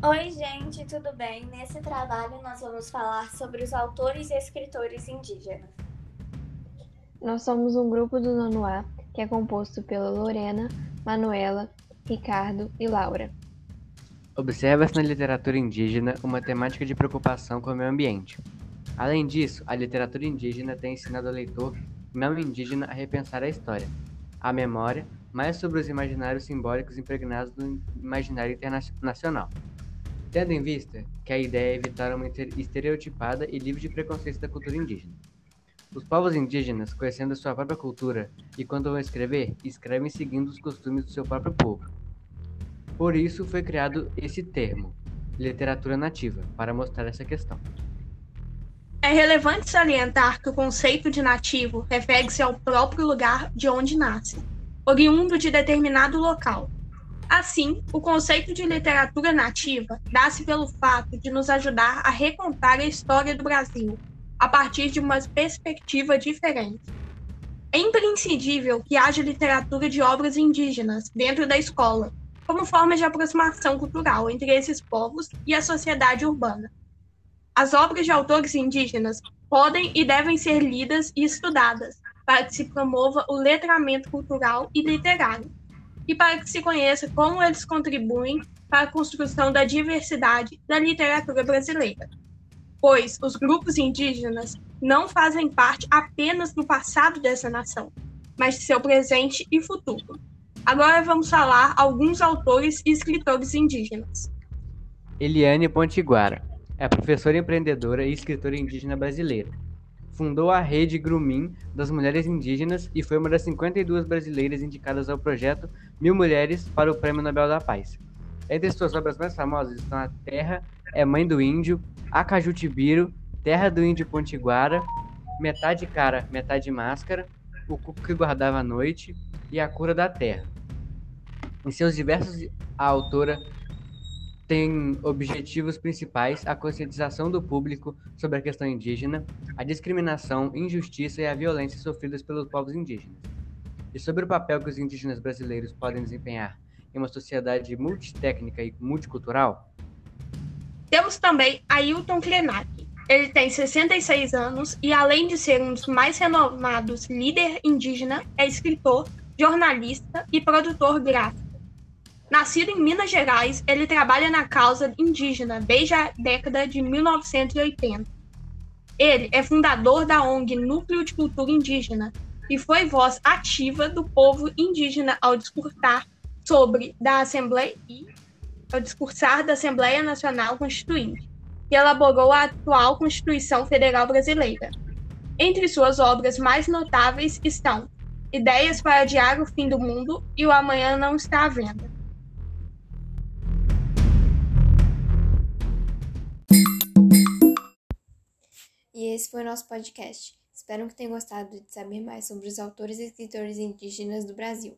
Oi, gente, tudo bem? Nesse trabalho nós vamos falar sobre os autores e escritores indígenas. Nós somos um grupo do nono A que é composto pela Lorena, Manuela, Ricardo e Laura. Observa-se na literatura indígena uma temática de preocupação com o meio ambiente. Além disso, a literatura indígena tem ensinado ao leitor não indígena a repensar a história, a memória, mais sobre os imaginários simbólicos impregnados no imaginário internacional. Tendo em vista que a ideia é evitar uma estereotipada e livre de preconceito da cultura indígena. Os povos indígenas, conhecendo a sua própria cultura e quando vão escrever, escrevem seguindo os costumes do seu próprio povo. Por isso foi criado esse termo, literatura nativa, para mostrar essa questão. É relevante salientar que o conceito de nativo refere-se ao próprio lugar de onde nasce, oriundo de determinado local, Assim, o conceito de literatura nativa dá-se pelo fato de nos ajudar a recontar a história do Brasil a partir de uma perspectiva diferente. É imprescindível que haja literatura de obras indígenas dentro da escola, como forma de aproximação cultural entre esses povos e a sociedade urbana. As obras de autores indígenas podem e devem ser lidas e estudadas para que se promova o letramento cultural e literário e para que se conheça como eles contribuem para a construção da diversidade da literatura brasileira. Pois os grupos indígenas não fazem parte apenas do passado dessa nação, mas de seu presente e futuro. Agora vamos falar alguns autores e escritores indígenas. Eliane Pontiguara é professora empreendedora e escritora indígena brasileira fundou a Rede Grumim das Mulheres Indígenas e foi uma das 52 brasileiras indicadas ao projeto Mil Mulheres para o Prêmio Nobel da Paz. Entre suas obras mais famosas estão A Terra é Mãe do Índio, Acajutibiro, Terra do Índio Pontiguara, Metade Cara, Metade Máscara, O Cuco que Guardava a Noite e A Cura da Terra. Em seus diversos, a autora tem objetivos principais a conscientização do público sobre a questão indígena, a discriminação, injustiça e a violência sofridas pelos povos indígenas, e sobre o papel que os indígenas brasileiros podem desempenhar em uma sociedade multitécnica e multicultural. Temos também Ailton Krenak. Ele tem 66 anos e, além de ser um dos mais renomados líder indígena, é escritor, jornalista e produtor gráfico. Nascido em Minas Gerais, ele trabalha na causa indígena desde a década de 1980. Ele é fundador da ONG Núcleo de Cultura Indígena e foi voz ativa do povo indígena ao discursar sobre da Assembleia e ao discursar da Assembleia Nacional Constituinte, que elaborou a atual Constituição Federal Brasileira. Entre suas obras mais notáveis estão Ideias para Adiar o Fim do Mundo e O Amanhã Não Está à Venda. E esse foi o nosso podcast. Espero que tenham gostado de saber mais sobre os autores e escritores indígenas do Brasil.